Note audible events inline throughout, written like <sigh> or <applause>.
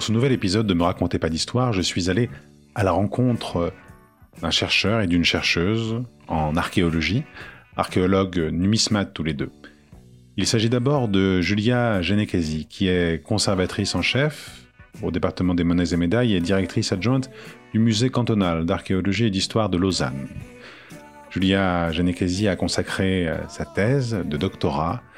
Pour ce nouvel épisode de Me racontez pas d'histoire, je suis allé à la rencontre d'un chercheur et d'une chercheuse en archéologie, archéologue numismates tous les deux. Il s'agit d'abord de Julia Genekesi, qui est conservatrice en chef au département des monnaies et médailles et directrice adjointe du musée cantonal d'archéologie et d'histoire de Lausanne. Julia Genekesi a consacré euh, sa thèse de doctorat euh,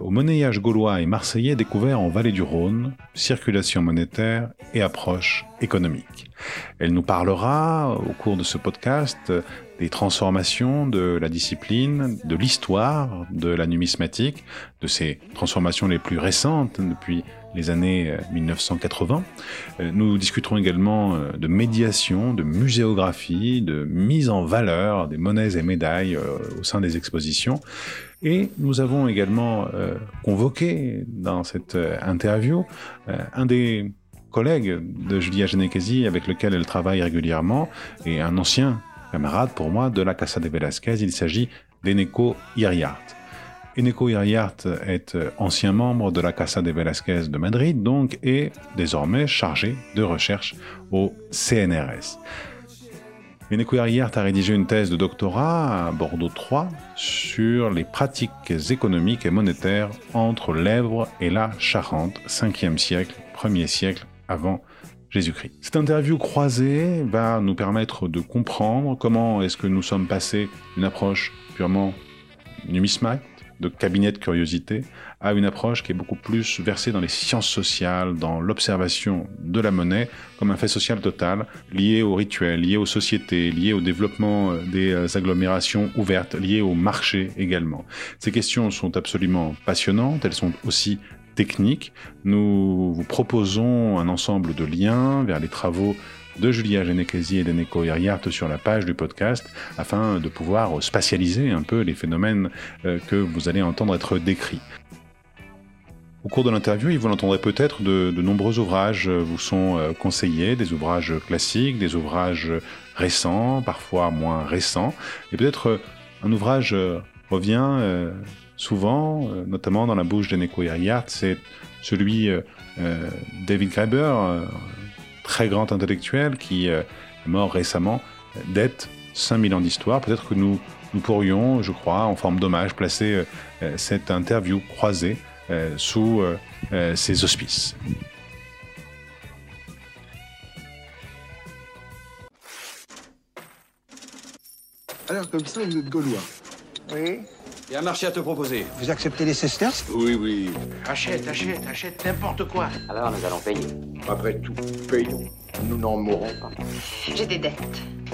au monnayage gaulois et marseillais découvert en vallée du Rhône, circulation monétaire et approche économique. Elle nous parlera au cours de ce podcast des transformations de la discipline, de l'histoire de la numismatique, de ces transformations les plus récentes depuis les années 1980. Euh, euh, nous discuterons également euh, de médiation, de muséographie, de mise en valeur des monnaies et médailles au sein des expositions. Et nous avons également convoqué dans cette interview un des collègues de Julia Genekesi avec lequel elle travaille régulièrement et un ancien camarade pour moi de la Casa de Velasquez. Il s'agit d'Eneco Iriart. Eneco Iriart est ancien membre de la Casa de Velasquez de Madrid, donc, et désormais chargé de recherche au CNRS. Eneco Iriart a rédigé une thèse de doctorat à Bordeaux 3 sur les pratiques économiques et monétaires entre l'Èvre et la Charente, 5e siècle, 1er siècle avant Jésus-Christ. Cette interview croisée va nous permettre de comprendre comment est-ce que nous sommes passés d'une approche purement numismate, de cabinet de curiosité, à une approche qui est beaucoup plus versée dans les sciences sociales, dans l'observation de la monnaie comme un fait social total, lié aux rituels, lié aux sociétés, lié au développement euh, des euh, agglomérations ouvertes, lié au marché également. Ces questions sont absolument passionnantes, elles sont aussi technique, nous vous proposons un ensemble de liens vers les travaux de Julia Genekesi et d'Eneko Iriart sur la page du podcast afin de pouvoir spatialiser un peu les phénomènes euh, que vous allez entendre être décrits. Au cours de l'interview, vous l'entendrez peut-être, de, nombreux ouvrages vous sont euh, conseillés, des ouvrages classiques, des ouvrages récents, parfois moins récents, et peut-être euh, un ouvrage revient souvent, notamment dans la bouche de Neko c'est celui David Graeber, très grand intellectuel qui est mort récemment, d'être 5000 ans d'histoire. Peut-être que nous, nous pourrions, je crois, en forme d'hommage, placer cette interview croisée sous ses auspices. Alors, comme ça, vous êtes gaulois Oui. Il y a un marché à te proposer. Vous acceptez les sesterces Oui, oui. Achète, achète, achète n'importe quoi. Alors nous allons payer. Après tout, payons. Nous n'en mourrons pas. J'ai des dettes.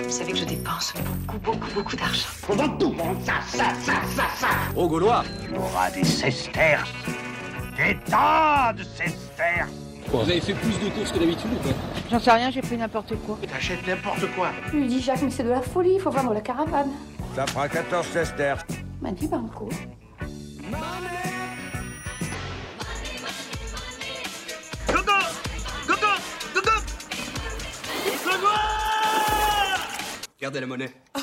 Vous savez que je dépense beaucoup, beaucoup, beaucoup d'argent. On va tout vendre, ça, ça, ça, ça, ça. Au Gaulois. Tu auras des sesterces. Des tas de sesterces. Vous avez fait plus de courses que d'habitude ou pas? J'en sais rien, j'ai pris n'importe quoi. T'achètes n'importe quoi. Je lui dis Jacques, mais c'est de la folie, il faut vendre la caravane. Ça fera 14 sesterces m'a dit Banco. Gardez la monnaie. <laughs>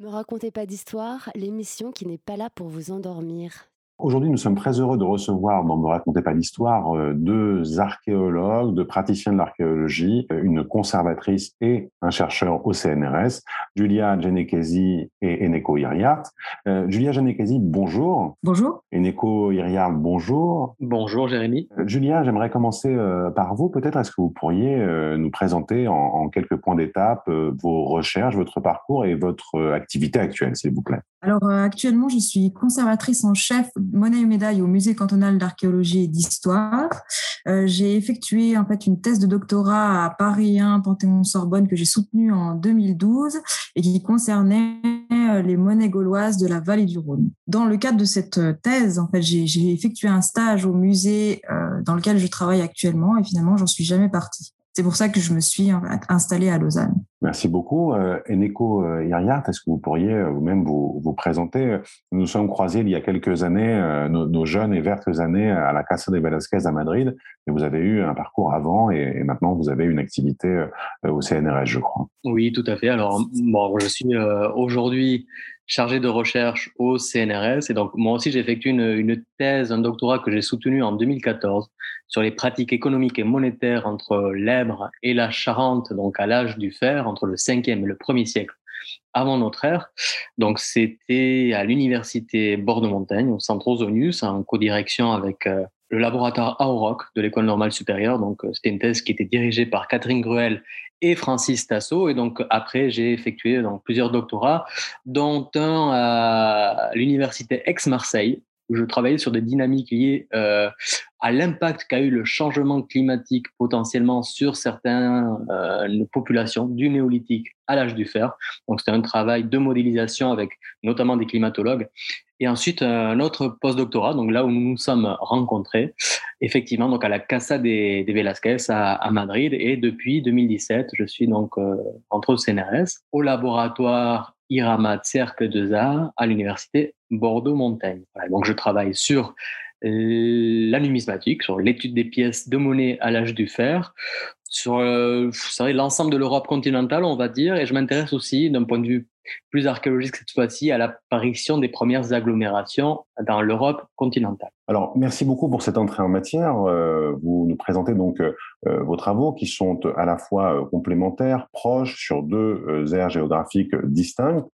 Me racontez pas d'histoire, l'émission qui n'est pas là pour vous endormir. Aujourd'hui, nous sommes très heureux de recevoir dans Ne racontez pas l'histoire euh, deux archéologues, deux praticiens de l'archéologie, euh, une conservatrice et un chercheur au CNRS, Julia Genekesi et Eneko Iriart. Euh, Julia Genekesi, bonjour. Bonjour. Eneko Iriart, bonjour. Bonjour Jérémy. Julia, j'aimerais commencer par vous. Peut-être est-ce que vous pourriez nous présenter en, en quelques points d'étape vos recherches, votre parcours et votre activité actuelle, s'il vous plaît? Alors actuellement, je suis conservatrice en chef monnaie et médaille au Musée cantonal d'archéologie et d'histoire. Euh, j'ai effectué en fait une thèse de doctorat à Paris 1 Panthéon-Sorbonne que j'ai soutenue en 2012 et qui concernait euh, les monnaies gauloises de la vallée du Rhône. Dans le cadre de cette euh, thèse, en fait, j'ai effectué un stage au musée dans lequel je travaille actuellement et finalement, j'en suis jamais partie. C'est pour ça que je me suis installée à Lausanne. Merci beaucoup. Euh, Eneko euh, Iriart, est-ce que vous pourriez euh, vous-même vous, vous, présenter? Nous nous sommes croisés il y a quelques années, nos, jeunes et vertes années à la Casa de Velasquez à Madrid, et vous avez eu un parcours avant et, maintenant vous avez une activité au CNRS, je crois. Oui, tout à fait. Alors, bon, je suis aujourd'hui chargé de recherche au CNRS. Et donc, moi aussi, j'ai effectué une, une, thèse, un doctorat que j'ai soutenu en 2014 sur les pratiques économiques et monétaires entre l'Ebre et la Charente, donc à l'âge du fer, entre le 5e et le 1er siècle avant notre ère. Donc, c'était à l'université Bordeaux-Montaigne, au centre Ozonius, en codirection avec euh, le laboratoire AOROC de l'école normale supérieure. Donc, euh, c'était une thèse qui était dirigée par Catherine Gruel et Francis Tasso. Et donc, après, j'ai effectué donc, plusieurs doctorats, dont un à l'université Aix-Marseille, où je travaillais sur des dynamiques liées euh, à l'impact qu'a eu le changement climatique potentiellement sur certaines euh, populations du néolithique à l'âge du fer. Donc c'était un travail de modélisation avec notamment des climatologues. Et ensuite un autre postdoctorat, donc là où nous nous sommes rencontrés, effectivement donc à la Casa des, des Velasquez à, à, Madrid. Et depuis 2017, je suis donc euh, entre au CNRS au laboratoire IRAMA Cercle de Arts à l'université Bordeaux-Montaigne. Donc je travaille sur la numismatique, sur l'étude des pièces de monnaie à l'âge du fer, sur euh, l'ensemble de l'Europe continentale, on va dire, et je m'intéresse aussi, d'un point de vue plus archéologique cette fois-ci, à l'apparition des premières agglomérations dans l'Europe continentale. Alors, merci beaucoup pour cette entrée en matière. Euh, vous nous présentez donc euh, vos travaux qui sont à la fois complémentaires, proches, sur deux aires géographiques distinctes.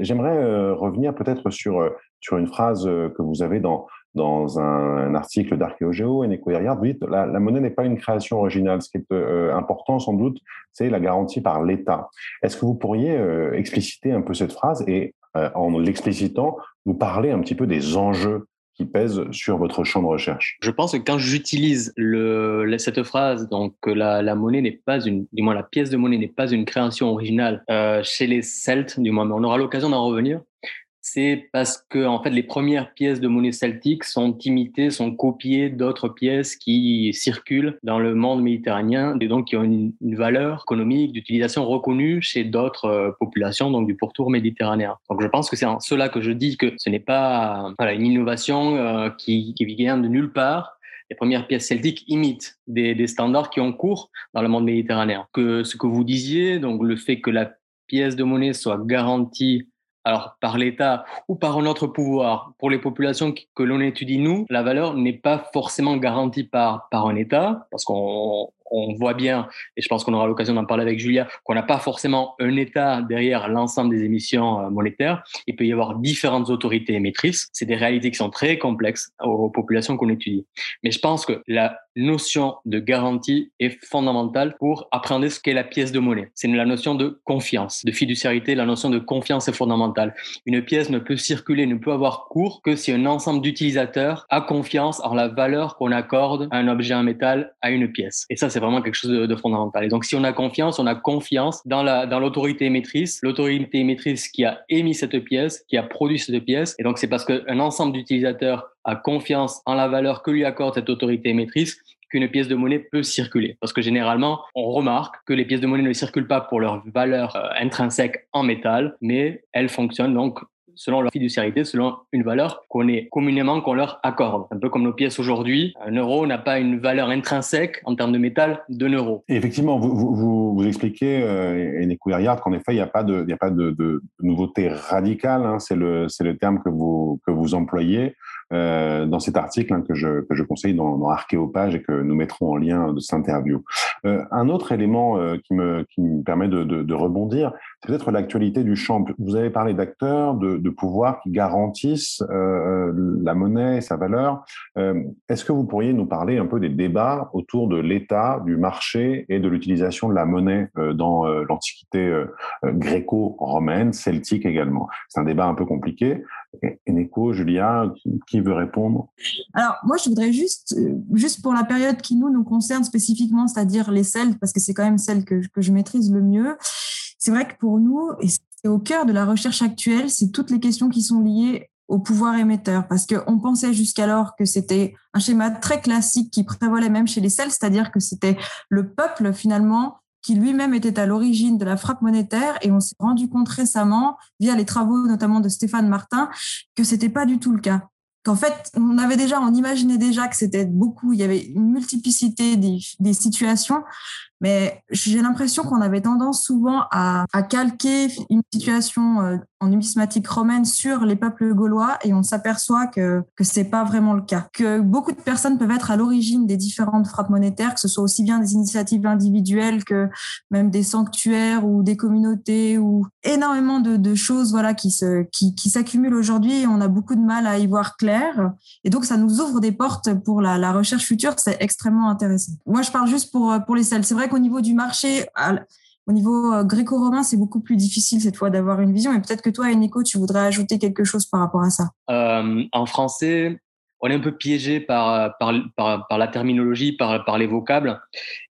J'aimerais revenir peut-être sur, sur une phrase que vous avez dans, dans un, article d'Archéogéo et Nico vous dites la, la monnaie n'est pas une création originale. Ce qui est euh, important, sans doute, c'est la garantie par l'État. Est-ce que vous pourriez euh, expliciter un peu cette phrase et, euh, en l'explicitant, nous parler un petit peu des enjeux qui pèsent sur votre champ de recherche? Je pense que quand j'utilise cette phrase, donc la monnaie n'est pas une, du moins la pièce de monnaie n'est pas une création originale chez les Celtes, du moins, mais on aura l'occasion d'en revenir c'est parce que en fait les premières pièces de monnaie celtique sont imitées, sont copiées d'autres pièces qui circulent dans le monde méditerranéen et donc qui ont une, valeur économique d'utilisation reconnue chez d'autres euh, populations donc du pourtour méditerranéen. Donc je pense que c'est en cela que je dis que ce n'est pas une innovation euh, qui, qui vient de nulle part, les premières pièces celtiques imitent des, des, standards qui ont cours dans le monde méditerranéen. Que ce que vous disiez, donc le fait que la pièce de monnaie soit garantie alors par l'État ou par un autre pouvoir, pour les populations que l'on étudie, nous, la valeur n'est pas forcément garantie par, par un État, parce qu'on on voit bien, et je pense qu'on aura l'occasion d'en parler avec Julia, qu'on n'a pas forcément un État derrière l'ensemble des émissions euh, monétaires. Il peut y avoir différentes autorités émettrices. C'est des réalités qui sont très complexes aux populations qu'on étudie. Mais je pense que la notion de garantie est fondamentale pour appréhender ce qu'est la pièce de monnaie. C'est la notion de confiance, de fiduciarité. La notion de confiance est fondamentale. Une pièce ne peut circuler, ne peut avoir cours que si un ensemble d'utilisateurs a confiance en la valeur qu'on accorde à un objet en métal, à une pièce. Et ça, c'est vraiment quelque chose de, fondamental. Et donc, si on a confiance, on a confiance dans la dans l'autorité émettrice, l'autorité émettrice qui a émis cette pièce, qui a produit cette pièce. Et donc, c'est parce qu'un ensemble d'utilisateurs a confiance en la valeur que lui accorde cette autorité émettrice qu'une pièce de monnaie peut circuler. Parce que généralement, on remarque que les pièces de monnaie ne circulent pas pour leur valeur euh, intrinsèque en métal, mais elles fonctionnent donc selon leur fiduciarité, selon une valeur qu'on est communément qu'on leur accorde. Un peu comme nos pièces aujourd'hui, un euro n'a pas une valeur intrinsèque en termes de métal d'un euro. effectivement, vous, vous, vous expliquez, euh, Eneko qu'en effet, il n'y a pas de, nouveauté radicale. Hein, c'est le, terme que vous employez. Euh, dans cet article hein, que, je, que je conseille dans, dans Archéopage et que nous mettrons en lien de cette interview. Euh, un autre élément euh, qui, me, qui me permet de, de, de rebondir, peut-être l'actualité du champ. Vous avez parlé d'acteurs, de, pouvoirs qui garantissent euh, la monnaie et sa valeur. Euh, est-ce que vous pourriez nous parler un peu des débats autour de l'État, du marché et de l'utilisation de la monnaie dans l'Antiquité gréco-romaine, celtique également? C'est un débat un peu compliqué. Eneco, Julia, qui veut répondre? Alors, moi, je voudrais juste, euh, juste pour la période qui nous, nous concerne spécifiquement, c'est-à-dire les Celtes, parce que c'est quand même celle que, que je maîtrise le mieux. C'est vrai que pour nous, et c'est au cœur de la recherche actuelle, c'est toutes les questions qui sont liées au pouvoir émetteur, parce qu'on pensait jusqu'alors que c'était un schéma très classique qui prévalait même chez les Celtes, c'est-à-dire que c'était le peuple finalement qui lui-même était à l'origine de la frappe monétaire. Et on s'est rendu compte récemment, via les travaux notamment de Stéphane Martin, que c'était pas du tout le cas. Qu'en fait, on avait déjà, on imaginait déjà que c'était beaucoup, il y avait une multiplicité des situations, Mais j'ai l'impression qu'on avait tendance souvent à, calquer une situation euh, en numismatique romaine sur les peuples gaulois et on s'aperçoit que que c'est pas vraiment le cas. Que beaucoup de personnes peuvent être à l'origine des différentes frappes monétaires, que ce soit aussi bien des initiatives individuelles que même des sanctuaires ou des communautés ou énormément de, choses voilà qui s'accumulent aujourd'hui et on a beaucoup de mal à y voir clair et donc ça nous ouvre des portes pour la, recherche future. C'est extrêmement intéressant. Moi je parle juste pour pour les selles. C'est vrai qu'au niveau du marché, au niveau euh, gréco-romain, c'est beaucoup plus difficile cette fois d'avoir une vision. Et peut-être que toi, Eniko, tu voudrais ajouter quelque chose par rapport à ça. Euh, en français, on est un peu piégé par, par, par, la terminologie, par les vocables.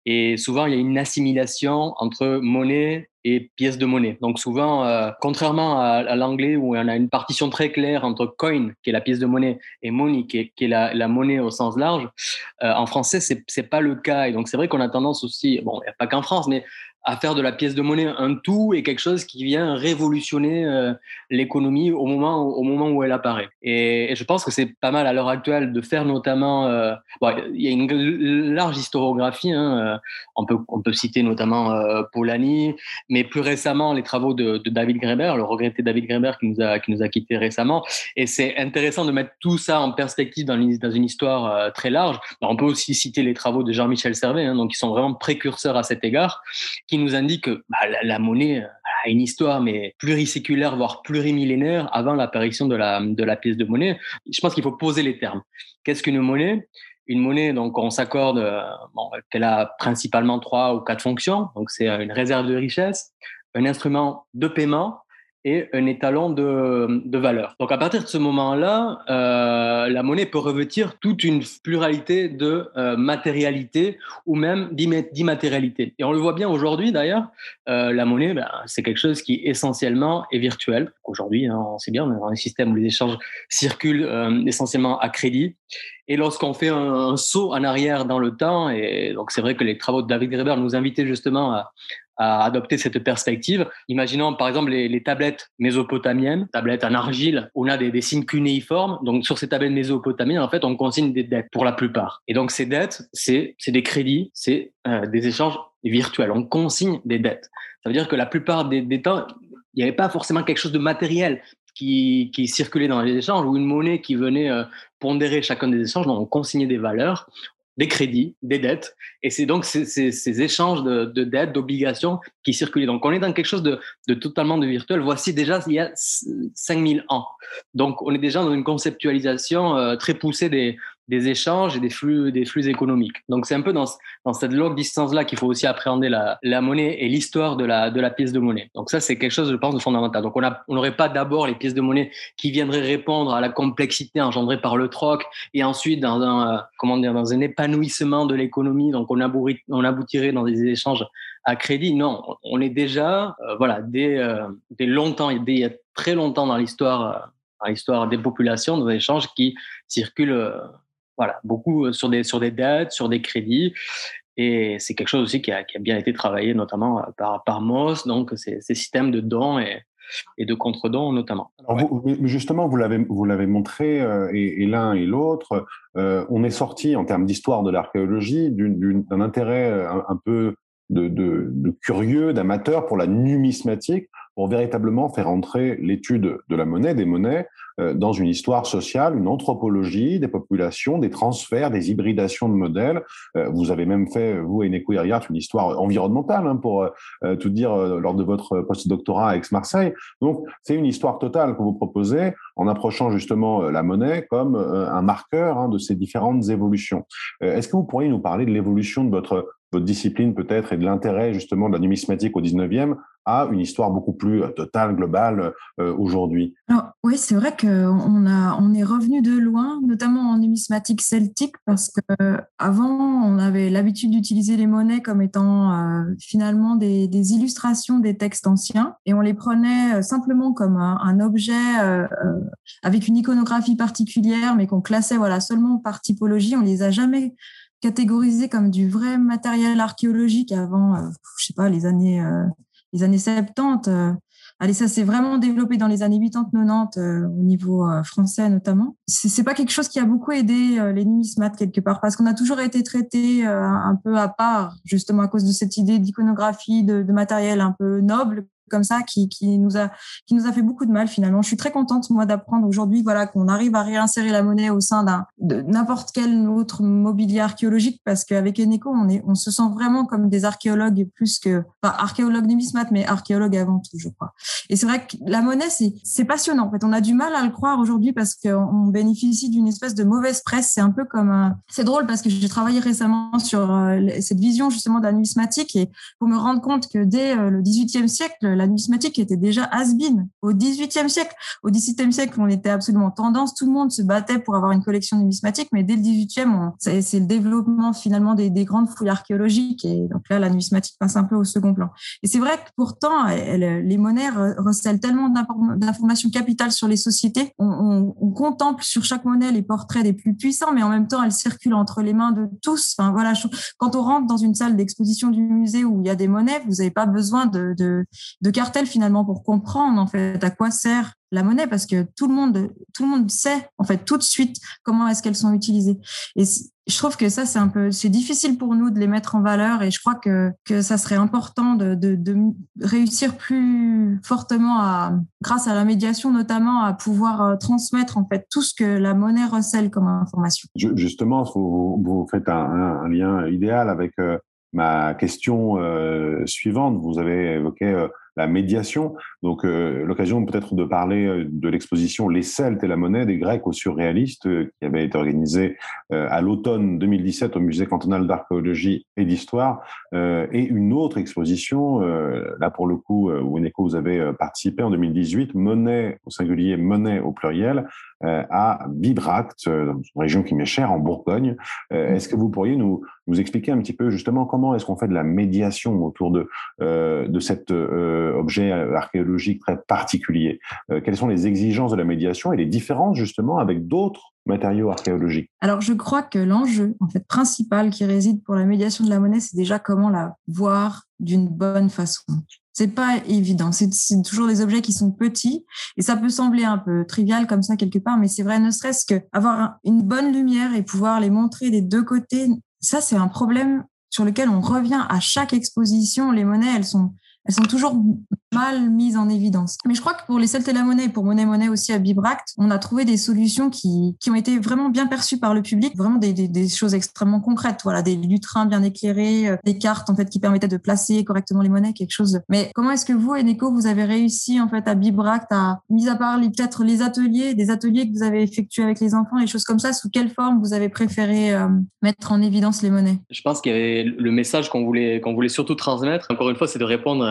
Et souvent, il y a une assimilation entre monnaie et pièce de monnaie. Donc souvent, euh, contrairement à, l'anglais où on a une partition très claire entre coin, qui est la pièce de monnaie, et money, qui est, la, monnaie au sens large, euh, en français, c'est c'est pas le cas. Et donc c'est vrai qu'on a tendance aussi, bon, pas qu'en France, mais à faire de la pièce de monnaie un tout et quelque chose qui vient révolutionner euh, l'économie au moment au moment où elle apparaît. Et, je pense que c'est pas mal à l'heure actuelle de faire notamment. Euh, il y a une large historiographie. Hein, on peut on peut citer notamment Polanyi, mais plus récemment les travaux de, David Greber, le regretté David Greber qui nous a qui nous a quitté récemment. Et c'est intéressant de mettre tout ça en perspective dans une, histoire euh, très large. on peut aussi citer les travaux de Jean-Michel Servet, hein, donc qui sont vraiment précurseurs à cet égard, nous indiquent que bah, la, monnaie a une histoire mais pluriséculaire voire plurimillénaire avant l'apparition de la de la pièce de monnaie. Je pense qu'il faut poser les termes. Qu'est-ce qu'une monnaie? Une monnaie, donc on s'accorde euh, qu'elle a principalement trois ou quatre fonctions. Donc c'est une réserve de richesse, un instrument de paiement et un étalon de, valeur. Donc à partir de ce moment-là, euh, la monnaie peut revêtir toute une pluralité de euh, matérialité ou même d'immatérialité. Et on le voit bien aujourd'hui d'ailleurs, euh, la monnaie, ben, c'est quelque chose qui essentiellement est virtuel. Aujourd'hui, hein, on sait bien, on est dans un système où les échanges circulent essentiellement à crédit. Et lorsqu'on fait un, un, saut en arrière dans le temps, et donc c'est vrai que les travaux de David Graeber nous invitaient justement à, à adopter cette perspective. Imaginons par exemple les, tablettes mésopotamiennes, tablettes en argile, on a des, des, signes cunéiformes. Donc sur ces tablettes mésopotamiennes, en fait, on consigne des dettes pour la plupart. Et donc ces dettes, c'est des crédits, c'est euh, des échanges virtuels. On consigne des dettes. Ça veut dire que la plupart des, des temps, il n'y avait pas forcément quelque chose de matériel qui, qui, circulait dans les échanges ou une monnaie qui venait euh, pondérer chacun des échanges. Donc, on consignait des valeurs des crédits, des dettes. Et c'est donc ces, échanges de, de dettes, d'obligations qui circulent. Donc on est dans quelque chose de, de, totalement de virtuel. Voici déjà il y a 5000 ans. Donc on est déjà dans une conceptualisation euh, très poussée des, des échanges et des flux, économiques. Donc c'est un peu dans, cette longue distance-là qu'il faut aussi appréhender la, monnaie et l'histoire de la, pièce de monnaie. Donc ça, c'est quelque chose, je pense, de fondamental. Donc on n'aurait pas d'abord les pièces de monnaie qui viendraient répondre à la complexité engendrée par le troc et ensuite dans un, euh, comment dire, dans un épanouissement de l'économie. Donc on, aboutirait dans des échanges à crédit. Non, on est déjà, euh, voilà, dès, euh, longtemps, il y a très longtemps dans l'histoire, l'histoire des populations, des échanges qui circulent voilà, beaucoup sur des, sur des dettes, sur des crédits. Et c'est quelque chose aussi qui a, qui a, bien été travaillé, notamment par, par Moss, donc ces, ces systèmes de dons et, et de contre-dons notamment. Alors vous, justement, vous l'avez vous l'avez montré euh, et, et l'un et l'autre, euh, on est sorti en termes d'histoire de l'archéologie d'un intérêt un, un peu de, de, de curieux, d'amateur pour la numismatique, pour véritablement faire entrer l'étude de la monnaie, des monnaies, euh, dans une histoire sociale, une anthropologie des populations, des transferts, des hybridations de modèles. Euh, vous avez même fait, vous et Neko une histoire environnementale, hein, pour euh, tout dire, lors de votre postdoctorat à Aix-Marseille. Donc, c'est une histoire totale que vous proposez en approchant justement la monnaie comme un marqueur hein, de ces différentes évolutions. Est-ce que vous pourriez nous parler de l'évolution de votre votre discipline peut-être et de l'intérêt justement de la numismatique au 19e à une histoire beaucoup plus euh, totale, globale euh, aujourd'hui Oui, c'est vrai qu'on on est revenu de loin, notamment en numismatique celtique, parce que avant on avait l'habitude d'utiliser les monnaies comme étant euh, finalement des, illustrations des textes anciens, et on les prenait euh, simplement comme un, objet euh, avec une iconographie particulière, mais qu'on classait voilà seulement par typologie. On les a jamais catégorisés comme du vrai matériel archéologique avant, je sais pas, les années les années 70, euh, allez, ça s'est vraiment développé dans les années 80-90 euh, au niveau euh, français notamment. C'est pas quelque chose qui a beaucoup aidé euh, les numismates quelque part parce qu'on a toujours été traité un peu à part, justement à cause de cette idée d'iconographie, de, de matériel un peu noble comme ça qui, qui, nous a qui nous a fait beaucoup de mal finalement. Je suis très contente moi d'apprendre aujourd'hui voilà qu'on arrive à réinsérer la monnaie au sein d'un de n'importe quel autre mobilier archéologique parce qu'avec Eneco on est on se sent vraiment comme des archéologues plus que pas archéologues numismates mais archéologues avant tout je crois. Et c'est vrai que la monnaie c'est c'est passionnant en fait. On a du mal à le croire aujourd'hui parce qu'on bénéficie d'une espèce de mauvaise presse. C'est un peu comme c'est drôle parce que j'ai travaillé récemment sur euh, cette vision justement la numismatique et pour me rendre compte que dès euh, le 18e siècle la numismatique était déjà has-been au XVIIIe siècle. Au XVIIe siècle, on était absolument tendance. Tout le monde se battait pour avoir une collection numismatique, mais dès le XVIIIe, c'est le développement finalement des, grandes fouilles archéologiques. Et donc là, la numismatique passe un peu au second plan. Et c'est vrai que pourtant, les monnaies recèlent tellement d'informations capitales sur les sociétés. On, contemple sur chaque monnaie les portraits des plus puissants, mais en même temps, elles circulent entre les mains de tous. Enfin, voilà, quand on rentre dans une salle d'exposition du musée où il y a des monnaies, vous n'avez pas besoin de, de, de cartel finalement pour comprendre en fait à quoi sert la monnaie parce que tout le monde tout le monde sait en fait tout de suite comment est-ce qu'elles sont utilisées. Et je trouve que ça c'est un peu c'est difficile pour nous de les mettre en valeur et je crois que que ça serait important de, de, réussir plus fortement à grâce à la médiation notamment à pouvoir euh, transmettre en fait tout ce que la monnaie recèle comme information. Justement vous, faites un, un, lien idéal avec euh, ma question euh, suivante. Vous avez évoqué la médiation. Donc, euh, l'occasion peut-être de parler euh, de l'exposition Les Celtes et la monnaie des Grecs aux surréalistes, euh, qui avait été organisée à l'automne 2017 au Musée cantonal d'archéologie et d'histoire, et une autre exposition, là pour le coup, où Eneco vous avez participé en 2018, monnaie au singulier, monnaie au pluriel, à Bibracte, une région qui m'est chère, en Bourgogne. Est-ce que vous pourriez nous, nous expliquer un petit peu justement comment est-ce qu'on fait de la médiation autour de, euh, objet archéologique très particulier? Euh, quelles sont les exigences de la médiation et les différences justement avec d'autres matériaux archéologiques? Alors, je crois que l'enjeu en fait principal qui réside pour la médiation de la monnaie, c'est déjà comment la voir d'une bonne façon. C'est pas évident. C'est toujours des objets qui sont petits et ça peut sembler un peu trivial comme ça quelque part, mais c'est vrai, ne serait-ce que avoir une bonne lumière et pouvoir les montrer des deux côtés, ça c'est un problème sur lequel on revient à chaque exposition. Les monnaies, elles sont elles sont toujours mal mises en évidence. Mais je crois que pour les Celtes et la monnaie, pour Monnaie Monnaie aussi à Bibract, on a trouvé des solutions qui, qui ont été vraiment bien perçues par le public, vraiment des, des, choses extrêmement concrètes. Voilà, des lutrins bien éclairés, euh, des cartes en fait qui permettaient de placer correctement les monnaies, quelque chose. Mais comment est-ce que vous, Eneco, vous avez réussi en fait à Bibract à, mis à part peut-être les ateliers, des ateliers que vous avez effectués avec les enfants, les choses comme ça, sous quelle forme vous avez préféré euh, mettre en évidence les monnaies? Je pense qu'il y le message qu'on voulait, qu'on voulait surtout transmettre. Encore une fois, c'est de répondre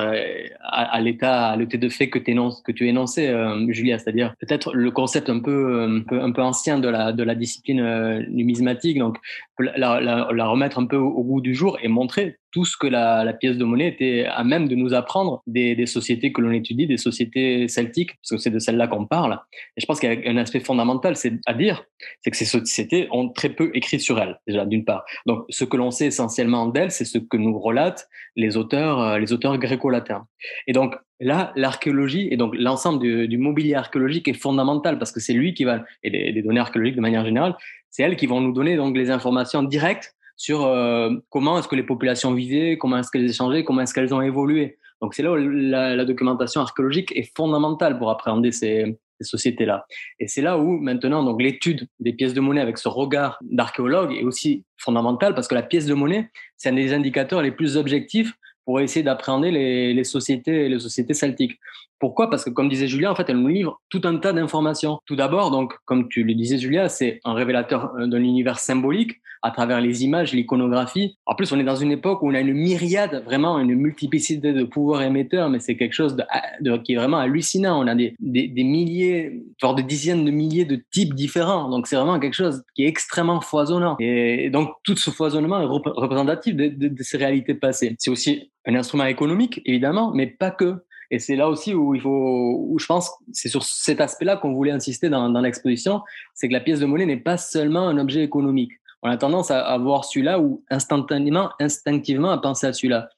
à, l'état, à l'état de fait que, que tu énonçais, euh, Julia, c'est-à-dire peut-être le concept un peu, un peu, un peu ancien de la, de la discipline euh, numismatique, donc la, remettre un peu au, goût du jour et montrer tout ce que la, la, pièce de monnaie était à même de nous apprendre des, des sociétés que l'on étudie, des sociétés celtiques, parce que c'est de celles-là qu'on parle. Et je pense qu'il y a un aspect fondamental, c'est à dire, c'est que ces sociétés ont très peu écrit sur elles, déjà d'une part. Donc, ce que l'on sait essentiellement d'elles, c'est ce que nous relatent les auteurs, euh, les auteurs gréco-latins. Et donc, là, l'archéologie et donc l'ensemble du, du, mobilier archéologique est fondamental parce que c'est lui qui va, et des, des données archéologiques de manière générale, c'est elles qui vont nous donner donc les informations directes sur euh, comment est-ce que les populations vivaient, comment est-ce qu'elles échangeaient, comment est-ce qu'elles ont évolué. Donc c'est là où la, documentation archéologique est fondamentale pour appréhender ces, sociétés-là. Et c'est là où maintenant donc l'étude des pièces de monnaie avec ce regard d'archéologue est aussi fondamentale parce que la pièce de monnaie c'est un des indicateurs les plus objectifs pour essayer d'appréhender les, les, sociétés, les sociétés celtiques. Pourquoi? Parce que, comme disait Julia, en fait, elle nous livre tout un tas d'informations. Tout d'abord, donc, comme tu le disais, Julia, c'est un révélateur euh, d'un univers symbolique à travers les images, l'iconographie. En plus, on est dans une époque où on a une myriade, vraiment une multiplicité de pouvoirs émetteurs, mais c'est quelque chose de, qui est vraiment hallucinant. On a des, milliers, voire des dizaines de milliers de types différents. Donc, c'est vraiment quelque chose qui est extrêmement foisonnant. Et donc, tout ce foisonnement est représentatif de ces réalités passées. C'est aussi un instrument économique, évidemment, mais pas que. Et c'est là aussi où il faut, où je pense, c'est sur cet aspect-là qu'on voulait insister dans, l'exposition, c'est que la pièce de monnaie n'est pas seulement un objet économique. On a tendance à, à voir celui-là ou instantanément, instinctivement à penser à celui-là.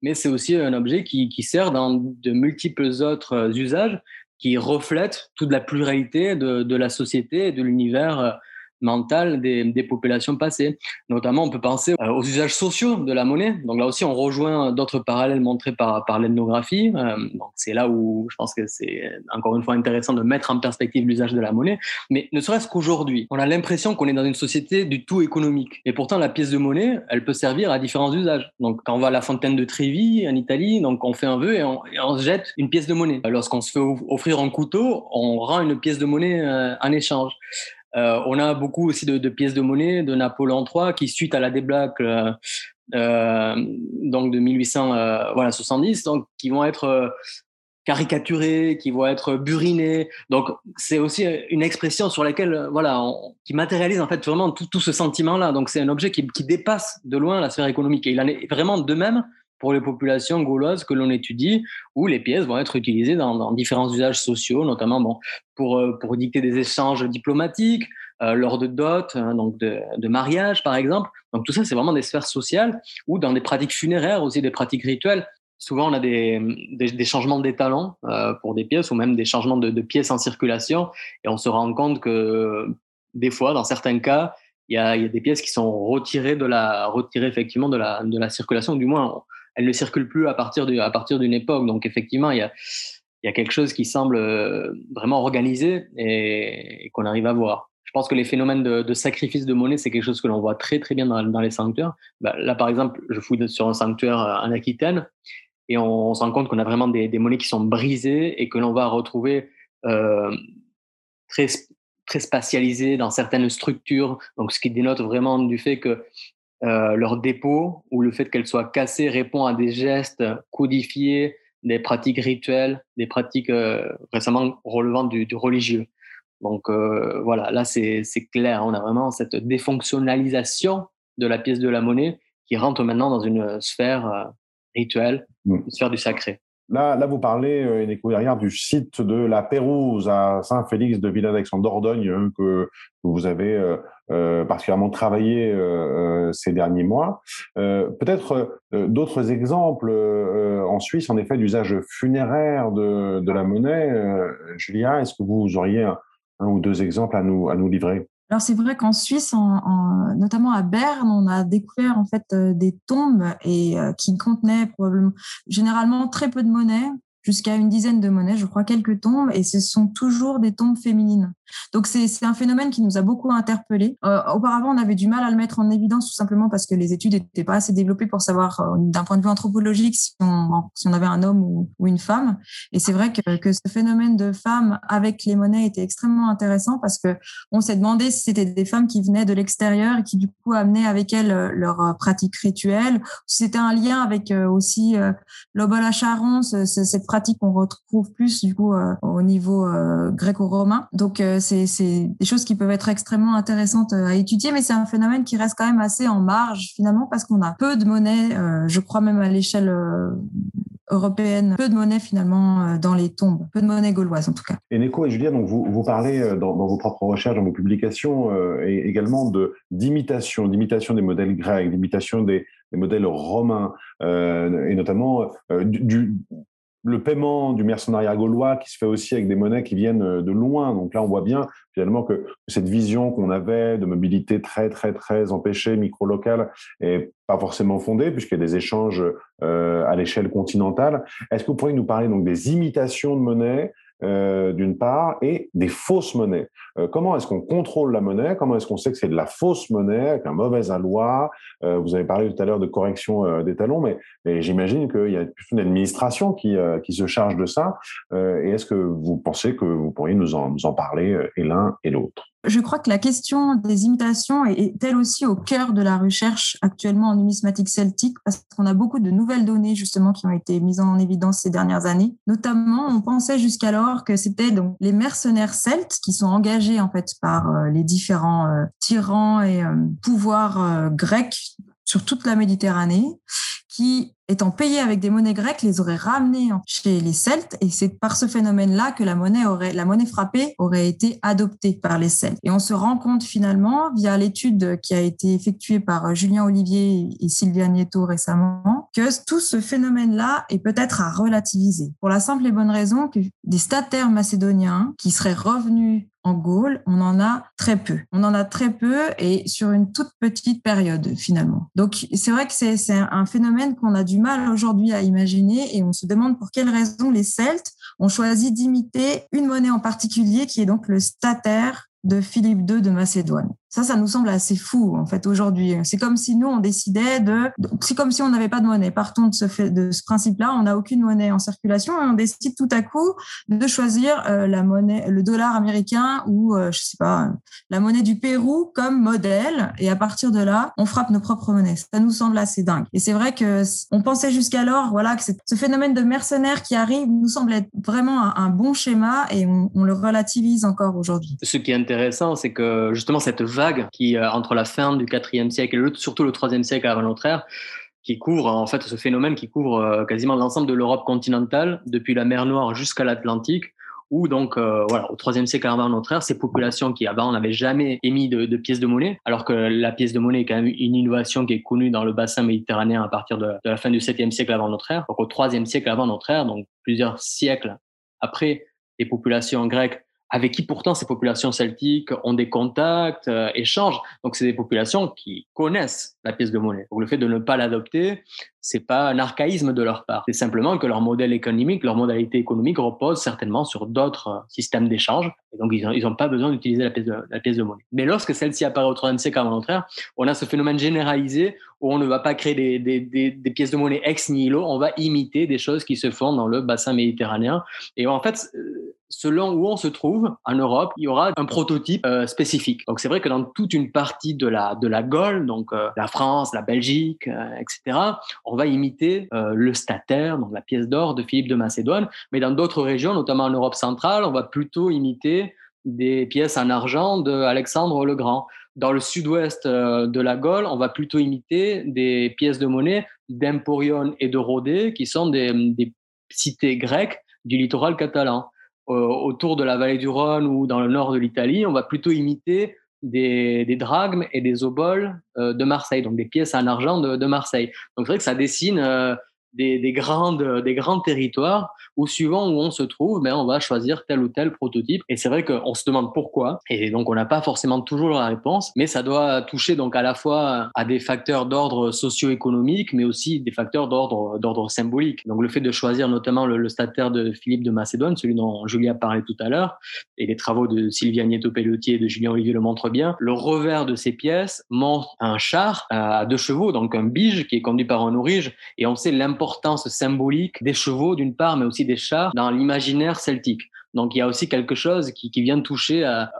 mais c'est aussi un objet qui, sert dans de multiples autres usages qui reflètent toute la pluralité de, de la société et de l'univers mentale des, populations passées. Notamment, on peut penser euh, aux usages sociaux de la monnaie. Donc là aussi, on rejoint d'autres parallèles montrés par, par l'ethnographie. Euh, c'est là où je pense que c'est encore une fois intéressant de mettre en perspective l'usage de la monnaie. Mais ne serait-ce qu'aujourd'hui, on a l'impression qu'on est dans une société du tout économique. Et pourtant, la pièce de monnaie, elle peut servir à différents usages. Donc quand on va à la fontaine de Trévi en Italie, donc on fait un vœu et on, et on jette une pièce de monnaie. Lorsqu'on se fait offrir un couteau, on rend une pièce de monnaie euh, en échange. Euh, on a beaucoup aussi de, pièces de monnaie de Napoléon III qui, suite à la débâcle euh, donc de 1870, euh, qui vont être caricaturées, qui vont être burinées. Donc c'est aussi une expression sur laquelle voilà, on, qui matérialise en fait vraiment tout, tout ce sentiment-là. Donc c'est un objet qui, qui, dépasse de loin la sphère économique. Et il en est vraiment de même pour les populations gauloises que l'on étudie, où les pièces vont être utilisées dans, différents usages sociaux, notamment bon, pour, euh, pour dicter des échanges diplomatiques, euh, lors de dot, hein, donc de, de, mariage par exemple. Donc tout ça, c'est vraiment des sphères sociales, ou dans des pratiques funéraires aussi, des pratiques rituelles. Souvent, on a des, des, des changements d'étalons euh, pour des pièces, ou même des changements de, pièces en circulation, et on se rend compte que des fois, dans certains cas, il y a, y a des pièces qui sont retirées de la, retirées effectivement de la, de la circulation, du moins elle ne circule plus à partir d'une époque. Donc effectivement, il y a, quelque chose qui semble euh, vraiment organisé et, qu'on arrive à voir. Je pense que les phénomènes de, sacrifice de monnaie, c'est quelque chose que l'on voit très très bien dans, les sanctuaires. Bah, là, par exemple, je fouille sur un sanctuaire en Aquitaine et on, se rend compte qu'on a vraiment des, des, monnaies qui sont brisées et que l'on va retrouver euh, très très spatialisées dans certaines structures. Donc, ce qui dénote vraiment du fait que euh, leur dépôt ou le fait qu'elle soit cassée répond à des gestes codifiés, des pratiques rituelles, des pratiques euh, récemment relevant du, du religieux. Donc euh, voilà, là c'est clair, on a vraiment cette défonctionnalisation de la pièce de la monnaie qui rentre maintenant dans une sphère euh, rituelle, mmh. une sphère du sacré. Là, là, vous parlez, euh, Eneko derrière, du site de la Pérouse à Saint-Félix de Villeneuve-en Dordogne hein, que, vous avez euh, euh, particulièrement travaillé euh, ces derniers mois. Peut-être d'autres exemples en Suisse, en effet, d'usage funéraire de, de, la monnaie. Julia, est-ce que vous auriez un, un, ou deux exemples à nous, à nous livrer? Alors c'est vrai qu'en Suisse, en, en, notamment à Berne, on a découvert en fait euh, des tombes et euh, qui contenaient probablement généralement très peu de monnaie, jusqu'à une dizaine de monnaies, je crois quelques tombes, et ce sont toujours des tombes féminines. Donc c'est un phénomène qui nous a beaucoup interpellés. Euh, auparavant, on avait du mal à le mettre en évidence tout simplement parce que les études n'étaient pas assez développées pour savoir euh, d'un point de vue anthropologique si on, si on avait un homme ou, une femme. Et c'est vrai que, que, ce phénomène de femmes avec les monnaies était extrêmement intéressant parce que on s'est demandé si c'était des femmes qui venaient de l'extérieur et qui du coup amenaient avec elles euh, leurs pratiques rituelles, ou si c'était un lien avec aussi euh, l'obol à charon, cette pratique qu'on retrouve plus du coup au niveau gréco-romain. Donc c'est des choses qui peuvent être extrêmement intéressantes euh, à étudier, mais c'est un phénomène qui reste quand même assez en marge finalement parce qu'on a peu de monnaie, euh, je crois même à l'échelle euh, européenne, peu de monnaie finalement dans les tombes, peu de monnaie gauloise en tout cas. Et Neko et Julia, donc vous, vous parlez dans, vos propres recherches, dans vos publications, également de d'imitation, d'imitation des modèles grecs, d'imitation des, modèles romains, et notamment du, le paiement du mercenariat gaulois qui se fait aussi avec des monnaies qui viennent euh, de loin. Donc là, on voit bien finalement que cette vision qu'on avait de mobilité très, très, très empêchée, micro-locale, est pas forcément fondée puisqu'il y a des échanges euh, à l'échelle continentale. Est-ce que vous pourriez nous parler donc des imitations de monnaies euh, d'une part, et des fausses monnaies. Euh, comment est-ce qu'on contrôle la monnaie? Comment est-ce qu'on sait que c'est de la fausse monnaie avec un mauvais aloi euh, Vous avez parlé tout à l'heure de correction euh, des talons, mais, mais j'imagine qu'il y a une administration qui, euh, qui se charge de ça. et est-ce que vous pensez que vous pourriez nous en, nous en parler et l'un et l'autre? Je crois que la question des imitations est, elle aussi au cœur de la recherche actuellement en numismatique celtique parce qu'on a beaucoup de nouvelles données justement qui ont été mises en évidence ces dernières années. Notamment, on pensait jusqu'alors que c'était donc les mercenaires celtes qui sont engagés en fait par euh, les différents euh, tyrans et euh, pouvoirs grecs sur toute la Méditerranée qui étant payés avec des monnaies grecques, les auraient ramenés chez les Celtes. Et c'est par ce phénomène-là que la monnaie aurait, la monnaie frappée aurait été adoptée par les Celtes. Et on se rend compte finalement, via l'étude qui a été effectuée par Julien Olivier et Sylvia Nieto récemment, que tout ce phénomène-là est peut-être à relativiser. Pour la simple et bonne raison que des stataires macédoniens qui seraient revenus en Gaule, on en a très peu. On en a très peu et sur une toute petite période finalement. Donc c'est vrai que c'est un phénomène qu'on a du mal aujourd'hui à imaginer et on se demande pour quelles raisons les Celtes ont choisi d'imiter une monnaie en particulier qui est donc le stataire de Philippe II de Macédoine. Ça, ça nous semble assez fou, en fait, aujourd'hui. C'est comme si nous, on décidait de... C'est comme si on n'avait pas de monnaie. Partons de ce, de ce principe-là, on n'a aucune monnaie en circulation et on décide tout à coup de choisir euh, la monnaie, le dollar américain ou, euh, je sais pas, la monnaie du Pérou comme modèle. Et à partir de là, on frappe nos propres monnaies. Ça nous semble assez dingue. Et c'est vrai que on pensait jusqu'alors, voilà, que ce phénomène de mercenaires qui arrive nous semble être vraiment un, bon schéma et on, on le relativise encore aujourd'hui. Ce qui est intéressant, c'est que justement cette qui, euh, entre la fin du IVe siècle et surtout le IIIe siècle avant notre ère, qui couvre en fait ce phénomène qui couvre euh, quasiment l'ensemble de l'Europe continentale, depuis la mer Noire jusqu'à l'Atlantique, où donc euh, voilà au IIIe siècle avant notre ère, ces populations qui avant n'avaient jamais émis de, pièces de monnaie, alors que la pièce de monnaie est quand même une innovation qui est connue dans le bassin méditerranéen à partir de, la fin du 7e siècle avant notre ère, donc au IIIe siècle avant notre ère, donc plusieurs siècles après, les populations grecques avec qui pourtant ces populations celtiques ont des contacts, euh, échangent. Donc c'est des populations qui connaissent la pièce de monnaie. Donc le fait de ne pas l'adopter, c'est pas un archaïsme de leur part. C'est simplement que leur modèle économique, leur modalité économique repose certainement sur d'autres euh, systèmes d'échange. Et donc ils n'ont pas besoin d'utiliser la pièce de, la pièce de monnaie. Mais lorsque celle-ci apparaît au IIIe siècle notre ère, on a ce phénomène généralisé où on ne va pas créer des, des, pièces de monnaie ex nihilo, on va imiter des choses qui se font dans le bassin méditerranéen. Et en fait, euh, selon où on se trouve en Europe, il y aura un prototype euh, spécifique. Donc c'est vrai que dans toute une partie de la de la Gaule, donc la France, la Belgique, etc., on va imiter le stataire, donc la pièce d'or de Philippe de Macédoine. Mais dans d'autres régions, notamment en Europe centrale, on va plutôt imiter des pièces en argent de Alexandre le Grand. Dans le sud-ouest de la Gaule, on va plutôt imiter des pièces de monnaie d'Emporion et de Rhodé, qui sont des, des cités grecques du littoral catalan. Euh, autour de la vallée du Rhône ou dans le nord de l'Italie, on va plutôt imiter des, des drachmes et des oboles euh, de Marseille, donc des pièces en argent de, de Marseille. Donc c'est vrai que ça dessine euh, des, des, grandes, des grands territoires où suivant où on se trouve, ben, on va choisir tel ou tel prototype. Et c'est vrai qu'on se demande pourquoi. Et donc, on n'a pas forcément toujours la réponse, mais ça doit toucher donc à la fois à des facteurs d'ordre socio-économique, mais aussi des facteurs d'ordre, symbolique. Donc, le fait de choisir notamment le, le de Philippe de Macédoine, celui dont Julia parlait tout à l'heure, et les travaux de Sylvia Nieto-Pelletier et de Julien Olivier le montrent bien, le revers de ces pièces montre un char à deux chevaux, donc un bige qui est conduit par un orige, et on sait l'importance symbolique des chevaux d'une part, mais aussi des chars dans l'imaginaire celtique. Donc il y a aussi quelque chose qui, qui vient toucher à,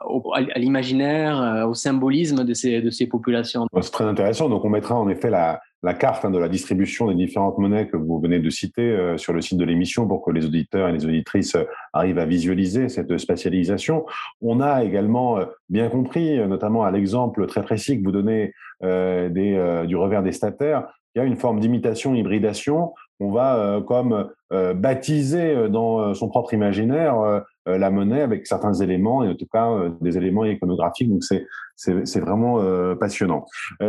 l'imaginaire, euh, au symbolisme de ces, populations. C'est très intéressant. Donc on mettra en effet la, carte hein, de la distribution des différentes monnaies que vous venez de citer euh, sur le site de l'émission pour que les auditeurs et les auditrices euh, arrivent à visualiser cette spatialisation. On a également bien compris, notamment à l'exemple très précis que vous donnez du revers des stataires, il y a une forme d'imitation, hybridation. On va comme euh, baptiser euh, dans euh, son propre imaginaire la monnaie avec certains éléments et en tout cas des éléments iconographiques. Donc c'est vraiment passionnant.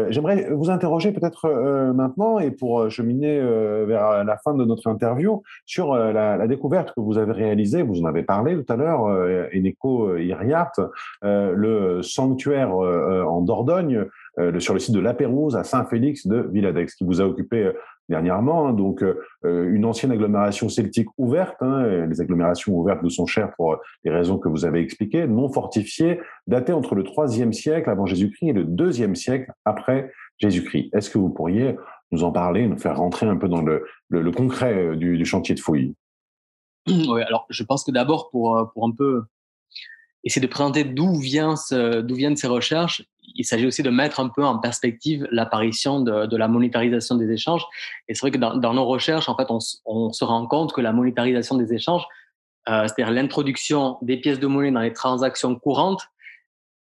J'aimerais vous interroger peut-être maintenant et pour cheminer vers la fin de notre interview sur la, la, découverte que vous avez réalisée. Vous en avez parlé tout à l'heure, Eneco Iriart, le sanctuaire en Dordogne. sur le site de La Pérouse à Saint-Félix de Villadex, qui vous a occupé dernièrement. Hein. donc, euh, une ancienne agglomération celtique ouverte. Hein, les agglomérations ouvertes nous sont chères pour les raisons que vous avez expliquées, non fortifiées, datées entre le IIIe siècle avant Jésus-Christ et le IIe siècle après Jésus-Christ. Est-ce que vous pourriez nous en parler, nous faire rentrer un peu dans le, le, concret euh, du, chantier de fouilles? Oui, alors je pense que d'abord, pour, euh, un peu essayer de présenter d'où d'où viennent ces recherches, il s'agit aussi de mettre un peu en perspective l'apparition de, de, la monétarisation des échanges. Et c'est vrai que dans, dans, nos recherches, en fait, on, on, se rend compte que la monétarisation des échanges, euh, c'est-à-dire l'introduction des pièces de monnaie dans les transactions courantes,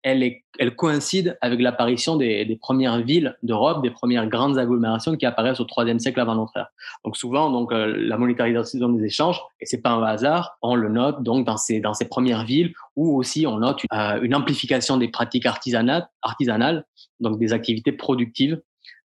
elle, est, elle coïncide avec l'apparition des, des, premières villes d'Europe, des premières grandes agglomérations qui apparaissent au IIIe siècle avant notre ère. Donc souvent, donc euh, la monétarisation des échanges, et c'est pas un hasard, on le note donc dans ces dans ces premières villes où aussi on note une, euh, une amplification des pratiques artisanales, artisanales, donc des activités productives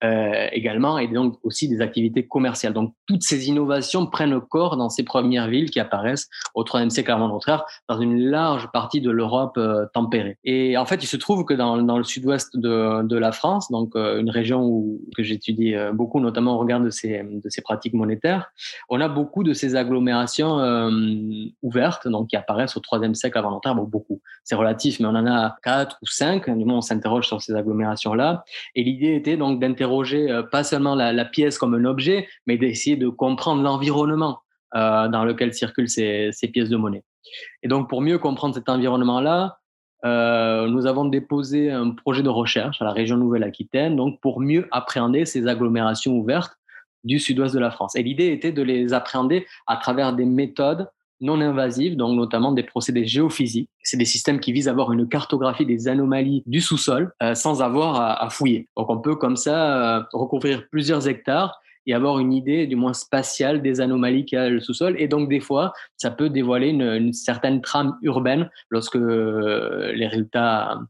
euh, également, et donc aussi des activités commerciales. Donc toutes ces innovations prennent corps dans ces premières villes qui apparaissent au IIIe siècle avant notre ère, dans une large partie de l'Europe euh, tempérée. Et en fait, il se trouve que dans, le sud-ouest de, de, la France, donc euh, une région où, que j'étudie euh, beaucoup, notamment au regard de ces, de ces pratiques monétaires, on a beaucoup de ces agglomérations ouvertes, donc qui apparaissent au IIIe siècle avant notre ère. Bon, beaucoup, c'est relatif, mais on en a quatre ou cinq. Du moins, on s'interroge sur ces agglomérations-là. Et l'idée était donc d'interroger euh, pas seulement la, pièce comme un objet, mais d'essayer de comprendre l'environnement euh, dans lequel circulent ces, ces, pièces de monnaie. Et donc, pour mieux comprendre cet environnement-là, euh, nous avons déposé un projet de recherche à la région Nouvelle-Aquitaine, donc pour mieux appréhender ces agglomérations ouvertes du sud-ouest de la France. Et l'idée était de les appréhender à travers des méthodes non invasives, donc notamment des procédés géophysiques. C'est des systèmes qui visent à avoir une cartographie des anomalies du sous-sol euh, sans avoir à, fouiller. Donc on peut comme ça euh, recouvrir plusieurs hectares et avoir une idée du moins spatiale des anomalies qu'il y a le sous-sol. Et donc des fois, ça peut dévoiler une, certaine trame urbaine lorsque euh, les résultats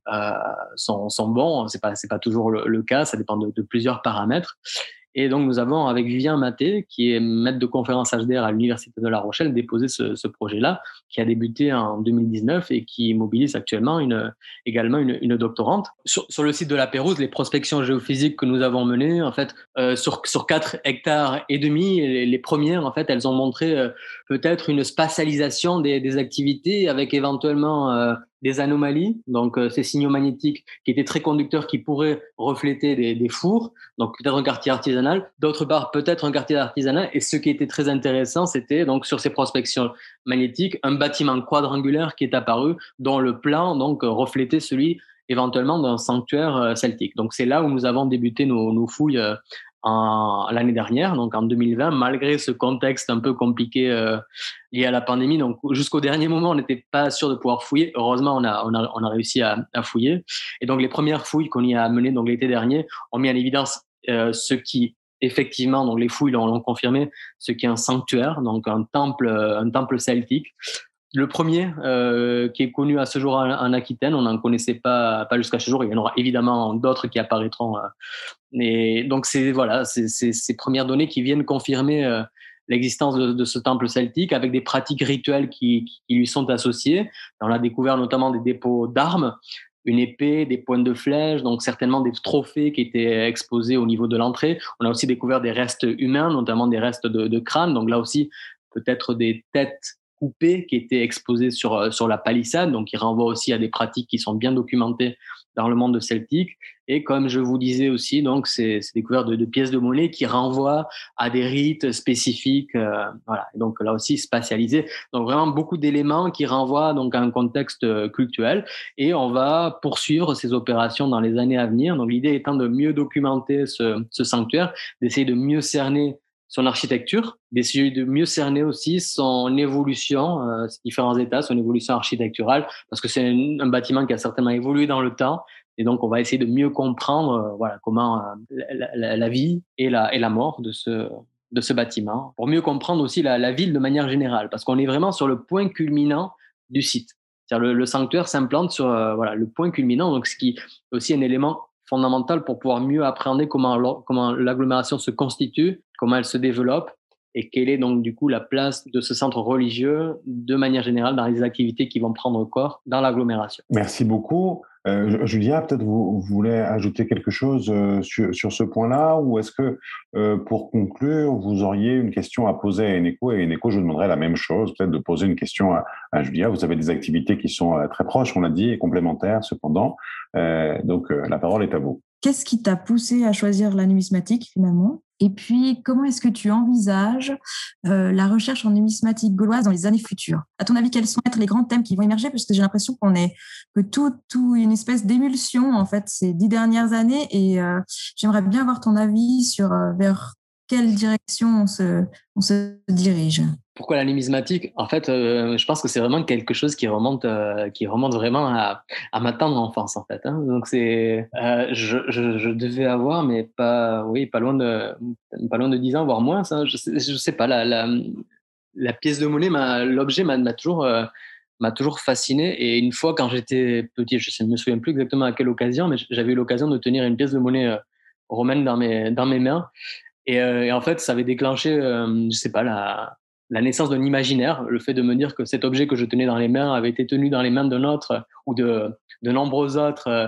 sont, bons. C'est pas pas toujours le, cas. Ça dépend de plusieurs paramètres. Et donc, nous avons, avec Vivien Maté, qui est maître de conférence HDR à l'Université de La Rochelle, déposé ce, projet-là, qui a débuté en 2019 et qui mobilise actuellement également une, doctorante. Sur, le site de la Pérouse, les prospections géophysiques que nous avons menées, en fait, euh, sur, sur 4 hectares et demi, les, premières, en fait, elles ont montré euh, peut-être une spatialisation des, des, activités avec éventuellement euh, des anomalies, donc euh, ces signaux magnétiques qui étaient très conducteurs, qui pourraient refléter des, fours, donc peut-être un quartier artisanal, d'autre part peut-être un quartier artisanal, et ce qui était très intéressant, c'était donc sur ces prospections magnétiques, un bâtiment quadrangulaire qui est apparu, dont le plan donc reflétait celui éventuellement d'un sanctuaire euh, celtique. Donc c'est là où nous avons débuté nos, nos fouilles euh, l'année dernière, donc en 2020, malgré ce contexte un peu compliqué euh, lié à la pandémie. Donc jusqu'au dernier moment, on n'était pas sûr de pouvoir fouiller. Heureusement, on a, on a, réussi à, fouiller. Et donc les premières fouilles qu'on y a menées donc l'été dernier ont mis en évidence euh, ce qui effectivement, donc les fouilles l'ont confirmé, ce qui est un sanctuaire, donc un temple, un temple celtique. Le premier euh, qui est connu à ce jour en, Aquitaine, on n'en connaissait pas, pas jusqu'à ce jour. Il y en aura évidemment d'autres qui apparaîtront. Euh, et donc c'est voilà, ces premières données qui viennent confirmer euh, l'existence de, ce temple celtique avec des pratiques rituelles qui, lui sont associées. On a découvert notamment des dépôts d'armes, une épée, des pointes de flèches, donc certainement des trophées qui étaient exposés au niveau de l'entrée. On a aussi découvert des restes humains, notamment des restes de, de crânes. Donc là aussi, peut-être des têtes coupé qui était exposé sur, euh, sur la palissade, donc il renvoie aussi à des pratiques qui sont bien documentées dans le monde celtique. Et comme je vous disais aussi, donc c'est découvert de, de, pièces de monnaie qui renvoient à des rites spécifiques, euh, voilà. Donc là aussi spatialisé. Donc vraiment beaucoup d'éléments qui renvoient donc à un contexte euh, culturel. Et on va poursuivre ces opérations dans les années à venir. Donc l'idée étant de mieux documenter ce, ce sanctuaire, d'essayer de mieux cerner son architecture, d'essayer de mieux cerner aussi son évolution, euh, ses différents états, son évolution architecturale, parce que c'est un, bâtiment qui a certainement évolué dans le temps, et donc on va essayer de mieux comprendre euh, voilà comment euh, la, vie et la, et la mort de ce de ce bâtiment, pour mieux comprendre aussi la, la ville de manière générale, parce qu'on est vraiment sur le point culminant du site. Le, le sanctuaire s'implante sur euh, voilà le point culminant, donc ce qui est aussi un élément fondamental pour pouvoir mieux appréhender comment l'agglomération se constitue, comment elle se développe et quelle est donc du coup la place de ce centre religieux de manière générale dans les activités qui vont prendre corps dans l'agglomération. Merci beaucoup. Euh, Julien, peut-être vous, vous, voulez ajouter quelque chose euh, sur, ce point-là ou est-ce que euh, pour conclure, vous auriez une question à poser à Eneco? Et Eneco, je vous demanderais la même chose, peut-être de poser une question à, à, Julia. Vous avez des activités qui sont très proches, on l'a dit, et complémentaires cependant. Donc la parole est à vous. Qu'est-ce qui t'a poussé à choisir la numismatique finalement? Et puis, comment est-ce que tu envisages euh, la recherche en numismatique gauloise dans les années futures? À ton avis, quels sont être les grands thèmes qui vont émerger? Parce que j'ai l'impression qu'on est que tout, tout une espèce d'émulsion en fait ces dix dernières années. Et euh, j'aimerais bien avoir ton avis sur euh, vers quelle direction on se, dirige? Pourquoi la numismatique En fait, euh, je pense que c'est vraiment quelque chose qui remonte, euh, qui remonte vraiment à, ma tendre enfance, en fait. Hein. Donc c'est, euh, je, devais avoir, mais pas, oui, pas loin de, pas loin de 10 ans, voire moins. Je, je sais pas. La, pièce de monnaie, l'objet m'a toujours, m'a toujours fasciné. Et une fois, quand j'étais petit, je ne me souviens plus exactement à quelle occasion, mais j'avais eu l'occasion de tenir une pièce de monnaie romaine dans mes, dans mes mains. Et, et, en fait, ça avait déclenché, je sais pas, la, naissance d'un imaginaire, le fait de me dire que cet objet que je tenais dans les mains avait été tenu dans les mains d'un autre ou de, de nombreux autres euh,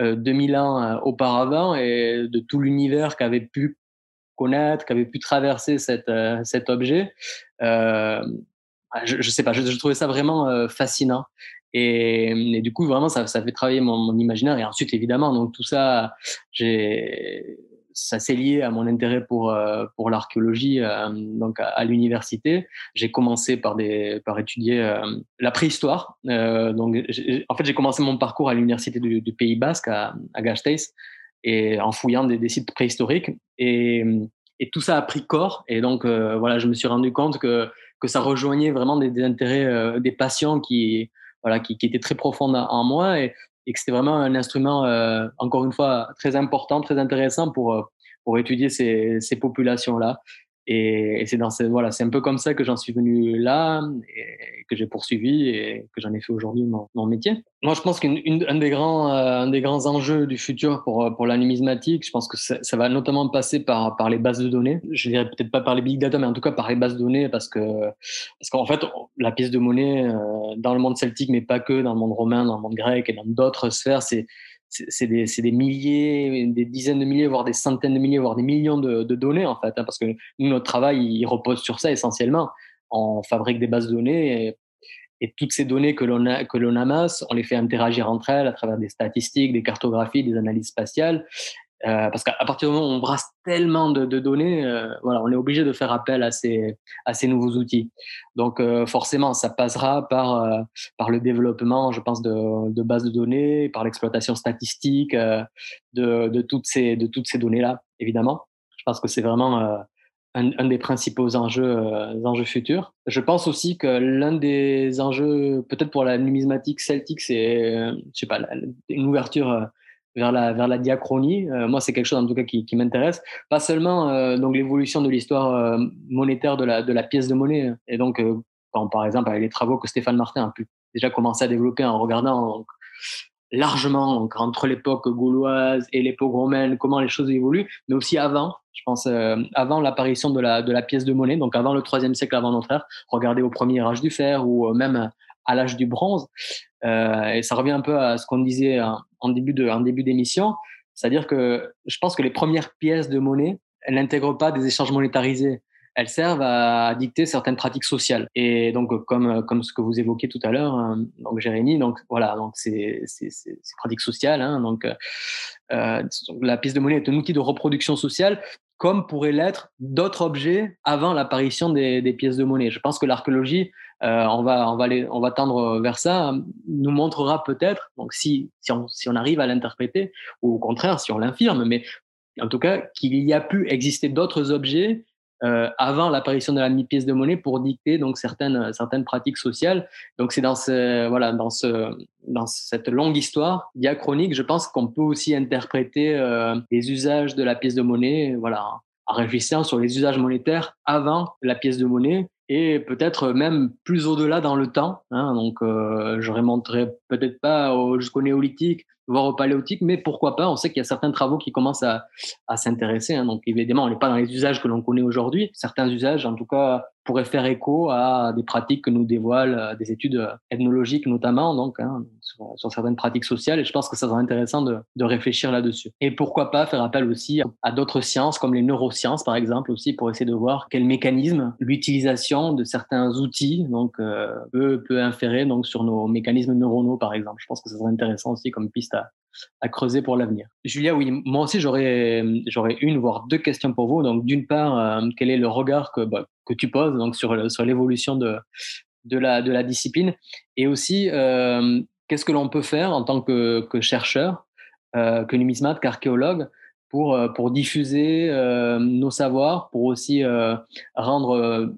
euh, 2000 ans euh, auparavant et de tout l'univers qu'avait pu connaître, qu'avait pu traverser euh, cet objet. Euh, je, ne sais pas, je, trouvais ça vraiment fascinant. Et, et, du coup, vraiment, ça, ça fait travailler mon, mon, imaginaire. Et ensuite, évidemment, donc tout ça, j'ai ça s'est lié à mon intérêt pour euh, pour l'archéologie euh, donc à, l'université. J'ai commencé par des par étudier euh, la préhistoire. donc en fait j'ai commencé mon parcours à l'université du, Pays Basque à, à Gasteiz et en fouillant des, sites préhistoriques et, tout ça a pris corps et donc voilà je me suis rendu compte que que ça rejoignait vraiment des, intérêts des passions qui voilà qui, étaient très profondes en moi et que c'était vraiment un instrument, euh, encore une fois, très important, très intéressant pour, euh, pour étudier ces, ces populations-là. Et, c'est voilà, c'est un peu comme ça que j'en suis venu là que j'ai poursuivi et que j'en ai fait aujourd'hui mon, métier. Moi, je pense qu'un des grands, euh, un des grands enjeux du futur pour pour la numismatique, je pense que ça, ça, va notamment passer par par les bases de données. Je dirais peut-être pas par les big data, mais en tout cas par les bases de données, parce que parce qu'en fait, la pièce de monnaie euh, dans le monde celtique, mais pas que, dans le monde romain, dans le monde grec et dans d'autres sphères, c'est c'est des, des, milliers, des dizaines de milliers, voire des centaines de milliers, voire des millions de, données en fait, hein, parce que notre travail il repose sur ça essentiellement. On fabrique des bases de données et, et toutes ces données que l'on que l'on amasse, on les fait interagir entre elles à travers des statistiques, des cartographies, des analyses spatiales, euh, parce qu'à partir du moment où on brasse tellement de, données, euh, voilà, on est obligé de faire appel à ces, à ces nouveaux outils. Donc euh, forcément, ça passera par, par le développement, je pense, de, de bases de données, par l'exploitation statistique de, de, toutes ces, de toutes ces données-là, évidemment. Je pense que c'est vraiment un, un, des principaux enjeux, enjeux futurs. Je pense aussi que l'un des enjeux, peut-être pour la numismatique celtique, c'est, je sais pas, une ouverture vers la, vers la diachronie. Euh, moi, c'est quelque chose en tout cas qui, qui m'intéresse. Pas seulement euh, donc l'évolution de l'histoire euh, monétaire de la, de la pièce de monnaie. Et donc, quand, par exemple, avec les travaux que Stéphane Martin a pu déjà commencer à développer en regardant donc, largement entre l'époque gauloise et l'époque romaine, comment les choses évoluent, mais aussi avant, je pense, avant l'apparition de la, de la pièce de monnaie, donc avant le troisième siècle avant notre ère, regardez au premier âge du fer ou même à l'âge du bronze. Euh, et ça revient un peu à ce qu'on disait en, en, début de, en début d'émission, c'est-à-dire que je pense que les premières pièces de monnaie, elles n'intègrent pas des échanges monétarisés. Elles servent à dicter certaines pratiques sociales. Et donc, comme, comme ce que vous évoquiez tout à l'heure, hein, donc Jérémy, donc voilà, donc c'est ces pratiques sociales. Hein, donc, euh, la pièce de monnaie est un outil de reproduction sociale comme pourraient l'être d'autres objets avant l'apparition des, des, pièces de monnaie. Je pense que l'archéologie, euh, on, va, on, va on va tendre vers ça, nous montrera peut-être, donc si, si, on, si on arrive à l'interpréter, ou au contraire, si on l'infirme, mais en tout cas, qu'il y a pu exister d'autres objets euh, avant l'apparition de la pièce de monnaie pour dicter donc certaines certaines pratiques sociales. Donc c'est dans ce voilà dans ce dans cette longue histoire diachronique, je pense qu'on peut aussi interpréter euh, les usages de la pièce de monnaie, voilà, en réfléchissant sur les usages monétaires avant la pièce de monnaie et peut-être même plus au-delà dans le temps. Hein, donc, euh, je remonterai peut-être pas jusqu'au néolithique, voire au paléolithique, mais pourquoi pas On sait qu'il y a certains travaux qui commencent à, à s'intéresser. Hein, donc, évidemment, on n'est pas dans les usages que l'on connaît aujourd'hui. Certains usages, en tout cas, pourraient faire écho à des pratiques que nous dévoilent euh, des études ethnologiques notamment, donc hein, sur, certaines pratiques sociales. Et je pense que ça serait intéressant de, de réfléchir là-dessus. Et pourquoi pas faire appel aussi à d'autres sciences, comme les neurosciences, par exemple, aussi pour essayer de voir quel mécanisme l'utilisation de certains outils donc euh, peut, peut inférer donc sur nos mécanismes neuronaux, par exemple. Je pense que ça serait intéressant aussi comme piste à, à creuser pour l'avenir. Julia, oui, moi aussi j'aurais j'aurais une voire deux questions pour vous. Donc d'une part, euh, quel est le regard que bah, que tu poses donc sur sur l'évolution de de la de la discipline? Et aussi euh, qu'est-ce que l'on peut faire en tant que, que chercheur, euh, que numismate, qu'archéologue pour, pour diffuser nos savoirs, pour aussi rendre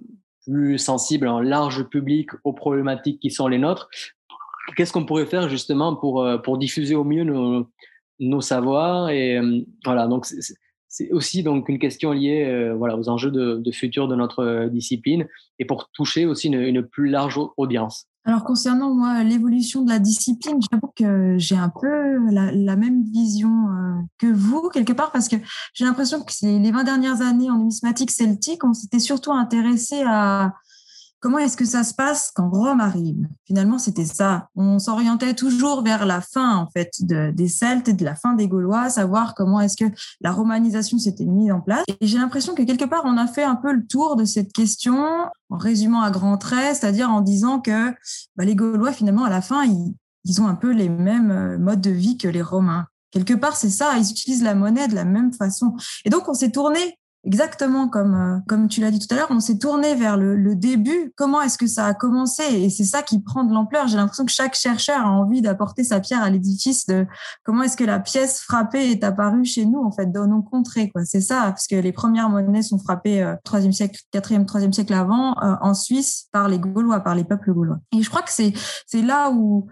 plus sensible un large public aux problématiques qui sont les nôtres. Qu'est-ce qu'on pourrait faire justement pour, pour diffuser au mieux nos, nos savoirs et voilà donc c'est aussi donc une question liée euh, voilà, aux enjeux de, futur de notre euh, discipline et pour toucher aussi une, plus large audience. Alors concernant moi l'évolution de la discipline, j'avoue que j'ai un peu la, même vision euh, que vous quelque part parce que j'ai l'impression que les 20 dernières années en numismatique celtique, on s'était surtout intéressé à comment est-ce que ça se passe quand Rome arrive? Finalement, c'était ça. On s'orientait toujours vers la fin, en fait, des Celtes et de la fin des Gaulois, savoir comment est-ce que la romanisation s'était mise en place. Et j'ai l'impression que quelque part, on a fait un peu le tour de cette question en résumant à grands traits, c'est-à-dire en disant que bah, les Gaulois, finalement, à la fin, ils, ont un peu les mêmes euh, modes de vie que les Romains. Quelque part, c'est ça, ils utilisent la monnaie de la même façon. Et donc, on s'est tourné exactement comme, euh, comme tu l'as dit tout à l'heure, on s'est tourné vers le, le début. Comment est-ce que ça a commencé? Et c'est ça qui prend de l'ampleur. J'ai l'impression que chaque chercheur a envie d'apporter sa pierre à l'édifice de comment est-ce que la pièce frappée est apparue chez nous, en fait, dans nos contrées. Quoi. C'est ça, parce que les premières monnaies sont frappées euh, 3e siècle, 4e, 3e siècle avant, euh, en Suisse, par les Gaulois, par les peuples gaulois. Et je crois que c'est, c'est là où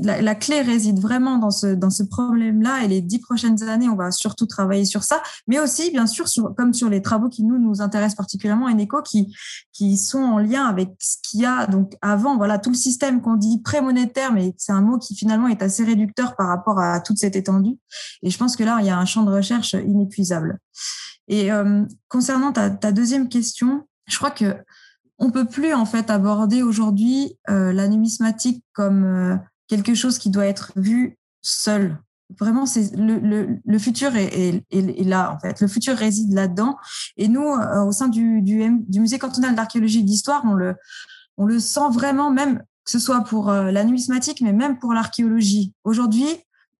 la, clé réside vraiment dans ce dans ce problème-là. Et les dix prochaines années, on va surtout travailler sur ça, mais aussi bien sûr comme sur les travaux qui nous nous intéressent particulièrement, Eneco, qui qui sont en lien avec ce qu'il y a donc avant. Voilà tout le système qu'on dit pré-monétaire, mais c'est un mot qui finalement est assez réducteur par rapport à toute cette étendue. Et je pense que là, il y a un champ de recherche inépuisable. Et euh, concernant ta, ta deuxième question, je crois que on peut plus en fait aborder aujourd'hui euh, la numismatique comme euh, quelque chose qui doit être vu seul. Vraiment, c'est le, le, le, futur est, est, est, là en fait. Le futur réside là-dedans. Et nous, euh, au sein du, du, du musée cantonal d'archéologie et d'histoire, on le, on le sent vraiment, même que ce soit pour euh, la numismatique, mais même pour l'archéologie. Aujourd'hui,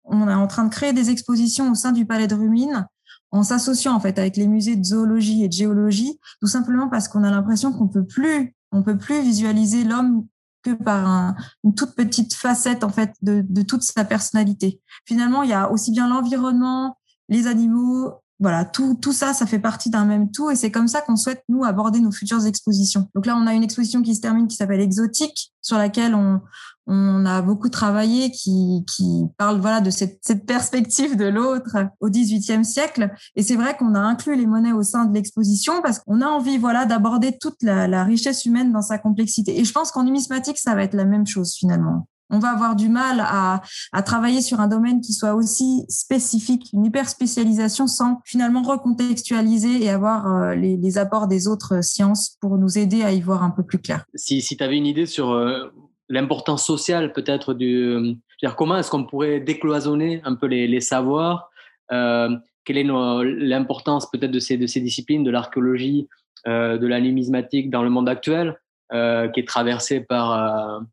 on est en train de créer des expositions au sein du Palais de Rumine en s'associant en fait avec les musées de zoologie et de géologie, tout simplement parce qu'on a l'impression qu'on peut plus, on peut plus visualiser l'homme que par une toute petite facette en fait de, de, toute sa personnalité. Finalement, il y a aussi bien l'environnement, les animaux, voilà, tout, tout ça, ça fait partie d'un même tout et c'est comme ça qu'on souhaite nous aborder nos futures expositions. Donc là, on a une exposition qui se termine qui s'appelle Exotique, sur laquelle on, on a beaucoup travaillé, qui, qui parle voilà de cette, cette perspective de l'autre au XVIIIe siècle. Et c'est vrai qu'on a inclus les monnaies au sein de l'exposition parce qu'on a envie voilà d'aborder toute la, richesse humaine dans sa complexité. Et je pense qu'en numismatique, ça va être la même chose finalement. On va avoir du mal à, à, travailler sur un domaine qui soit aussi spécifique, une hyper spécialisation sans finalement recontextualiser et avoir euh, les, les, apports des autres sciences pour nous aider à y voir un peu plus clair. Si, si tu avais une idée sur euh, l'importance sociale peut-être du... dire comment est-ce qu'on pourrait décloisonner un peu les, savoirs euh, Quelle est l'importance peut-être de ces, de ces disciplines, de l'archéologie, euh, de la numismatique dans le monde actuel, euh, qui est traversé par,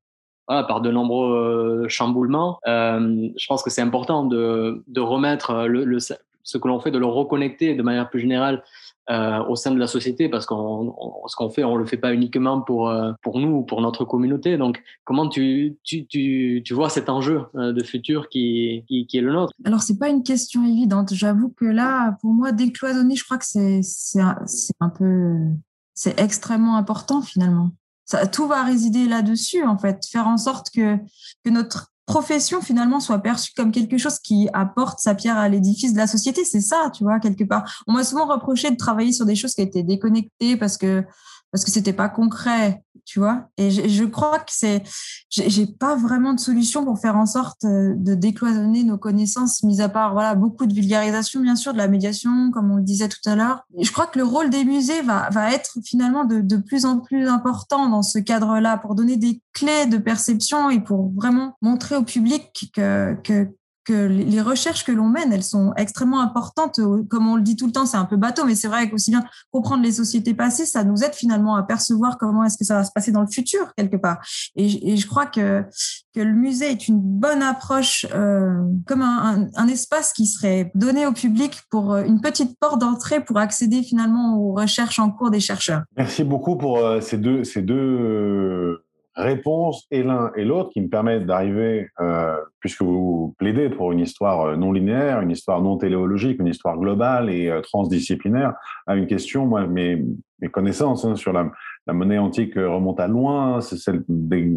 euh, par de nombreux euh, chamboulements. Euh, Je pense que c'est important de, de remettre le, ce que l'on fait, de le reconnecter de manière plus générale euh, au sein de la société parce qu'on ce qu'on fait on le fait pas uniquement pour euh, pour nous ou pour notre communauté. Donc comment tu tu, tu, tu vois cet enjeu euh, de futur qui, qui, qui est le nôtre? Alors c'est pas une question évidente. J'avoue que là pour moi décloisonner je crois que c'est c'est un, un peu c'est extrêmement important finalement. Ça, tout va résider là-dessus en fait. Faire en sorte que que notre profession finalement soit perçue comme quelque chose qui apporte sa pierre à l'édifice de la société. C'est ça, tu vois, quelque part. On m'a souvent reproché de travailler sur des choses qui étaient déconnectées parce que parce que c'était pas concret, tu vois. Et je, crois que c'est, j'ai pas vraiment de solution pour faire en sorte euh, de décloisonner nos connaissances, mis à part voilà beaucoup de vulgarisation, bien sûr, de la médiation, comme on le disait tout à l'heure. Je crois que le rôle des musées va va être finalement de, de plus en plus important dans ce cadre-là pour donner des clés de perception et pour vraiment montrer au public que que que les recherches que l'on mène, elles sont extrêmement importantes. Comme on le dit tout le temps, c'est un peu bateau, mais c'est vrai qu'aussi bien comprendre les sociétés passées, ça nous aide finalement à percevoir comment est-ce que ça va se passer dans le futur quelque part. Et, je crois que que le musée est une bonne approche, euh, comme un, un, espace qui serait donné au public pour euh, une petite porte d'entrée pour accéder finalement aux recherches en cours des chercheurs. Merci beaucoup pour euh, ces deux ces deux réponses et l'un et l'autre qui me permettent d'arriver, euh, puisque vous plaidez pour une histoire non linéaire, une histoire non téléologique, une histoire globale et transdisciplinaire, à une question, moi, mes, mes connaissances hein, sur la, la monnaie antique remontent à loin, c'est celle des,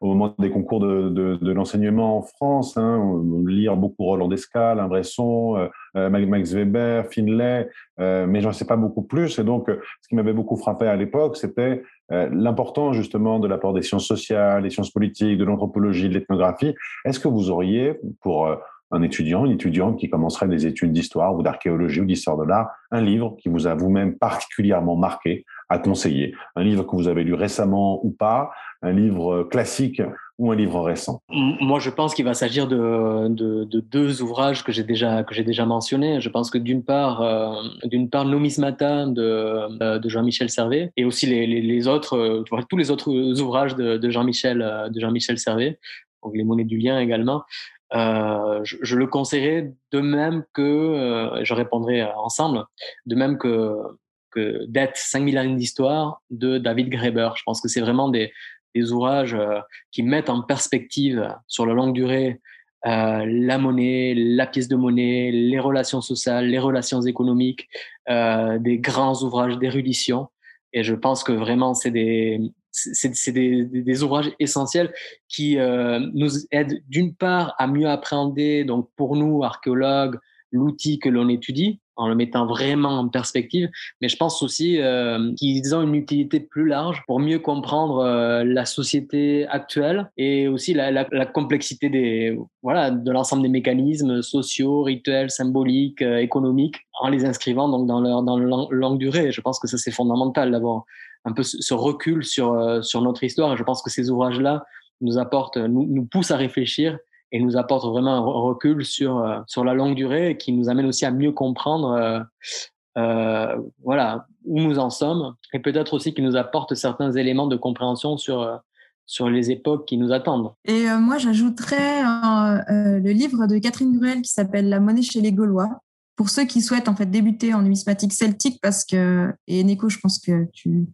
au moment des concours de, de, de l'enseignement en France, hein, on, lire beaucoup Roland Descales, Bresson, euh, euh, Max Weber, Finlay, euh, mais j'en sais pas beaucoup plus. Et donc, ce qui m'avait beaucoup frappé à l'époque, c'était l'importance justement de l'apport des sciences sociales, des sciences politiques, de l'anthropologie, de l'ethnographie. Est-ce que vous auriez, pour un étudiant, une étudiante qui commencerait des études d'histoire ou d'archéologie ou d'histoire de l'art, un livre qui vous a vous-même particulièrement marqué à conseiller? Un livre que vous avez lu récemment ou pas? Un livre classique ou un livre récent? Moi, je pense qu'il va s'agir de, de, de, deux ouvrages que j'ai déjà mentionnés. Je pense que d'une part, euh, d'une part, Nomismata de, euh, de Jean-Michel Servet et aussi les, autres, euh, tous les autres ouvrages de, de Jean-Michel Servet, donc les monnaies du lien également. Euh, je, le conseillerais de même que, euh, je répondrai ensemble, de même que que Dette, 5000 années d'histoire de David Graeber. Je pense que c'est vraiment des, des ouvrages euh, qui mettent en perspective sur la longue durée euh, la monnaie, la pièce de monnaie, les relations sociales, les relations économiques, euh, des grands ouvrages d'érudition. Et je pense que vraiment, c'est des, c'est des, ouvrages essentiels qui nous aident d'une part à mieux appréhender, donc pour nous, archéologues, l'outil que l'on étudie, en le mettant vraiment en perspective, mais je pense aussi euh, qu'ils ont une utilité plus large pour mieux comprendre euh, la société actuelle et aussi la, complexité des voilà de l'ensemble des mécanismes sociaux, rituels, symboliques, euh, économiques, en les inscrivant donc dans leur dans longue durée. Je pense que ça c'est fondamental d'avoir un peu ce recul sur sur notre histoire. Je pense que ces ouvrages là nous apportent, nous, nous poussent à réfléchir et nous apporte vraiment un recul sur, euh, sur la longue durée qui nous amène aussi à mieux comprendre euh, euh, voilà, où nous en sommes et peut-être aussi qui nous apporte certains éléments de compréhension sur, sur les époques qui nous attendent. Et moi, j'ajouterais le livre de Catherine Gruel qui s'appelle La monnaie chez les Gaulois. Pour ceux qui souhaitent en fait débuter en numismatique celtique, parce que et Nico, je pense que tu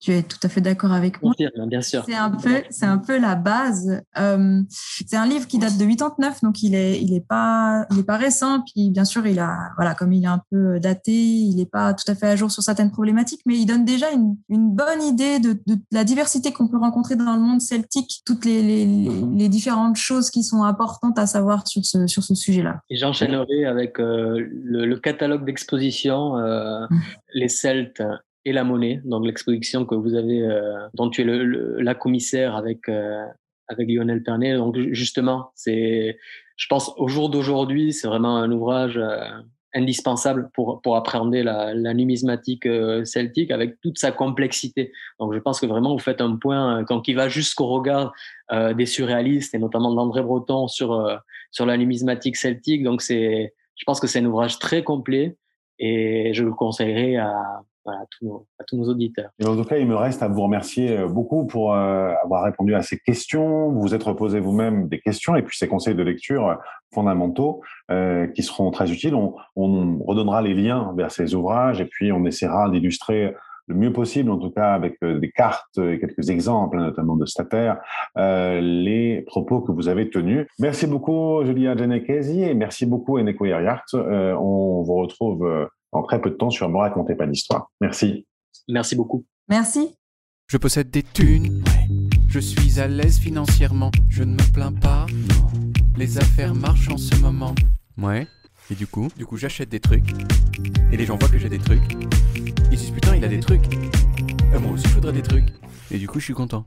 tu es tout à fait d'accord avec moi. Bien sûr. C'est un peu, c'est un peu la base. Euh, c'est un livre qui date de 89, donc il est, il est pas, il est pas récent. Puis bien sûr, il a, voilà, comme il est un peu daté, il n'est pas tout à fait à jour sur certaines problématiques, mais il donne déjà une, une bonne idée de, de la diversité qu'on peut rencontrer dans le monde celtique, toutes les, les, les, différentes choses qui sont importantes à savoir sur ce, sur ce sujet-là. Et j'enchaînerai avec euh, le, le, catalogue d'exposition, euh, mmh. les Celtes et la monnaie, donc l'exposition que vous avez, euh, dont tu es le, le, la commissaire avec euh, avec Lionel Pernet. Donc justement, c'est, je pense, au jour d'aujourd'hui, c'est vraiment un ouvrage euh, indispensable pour pour appréhender la, la numismatique euh, celtique avec toute sa complexité. Donc je pense que vraiment vous faites un point quand qui va jusqu'au regard des surréalistes et notamment d'André Breton sur sur la numismatique celtique. Donc c'est, je pense que c'est un ouvrage très complet et je le conseillerais à à, tous nos, auditeurs. En tout cas, il me reste à vous remercier euh, beaucoup pour euh, avoir répondu à ces questions. Vous vous êtes reposé vous-même des questions et puis ces conseils de lecture fondamentaux euh, qui seront très utiles. On, on, redonnera les liens vers ces ouvrages et puis on essaiera d'illustrer le mieux possible, en tout cas avec des cartes et quelques exemples, notamment de Stater, les propos que vous avez tenus. Merci beaucoup, Julia Genekesi, et merci beaucoup, Eneko Yariart. Euh, on vous retrouve en très peu de temps sur Me racontez pas d'histoire. Merci. Merci beaucoup. Merci. Je possède des thunes. Je suis à l'aise financièrement. Je ne me plains pas. Les affaires marchent en ce moment. Ouais. Et du coup, du coup, j'achète des trucs. Et les gens voient que j'ai des trucs. Ils disent putain, il a des trucs. Et moi aussi, je voudrais des trucs. Et du coup, je suis content.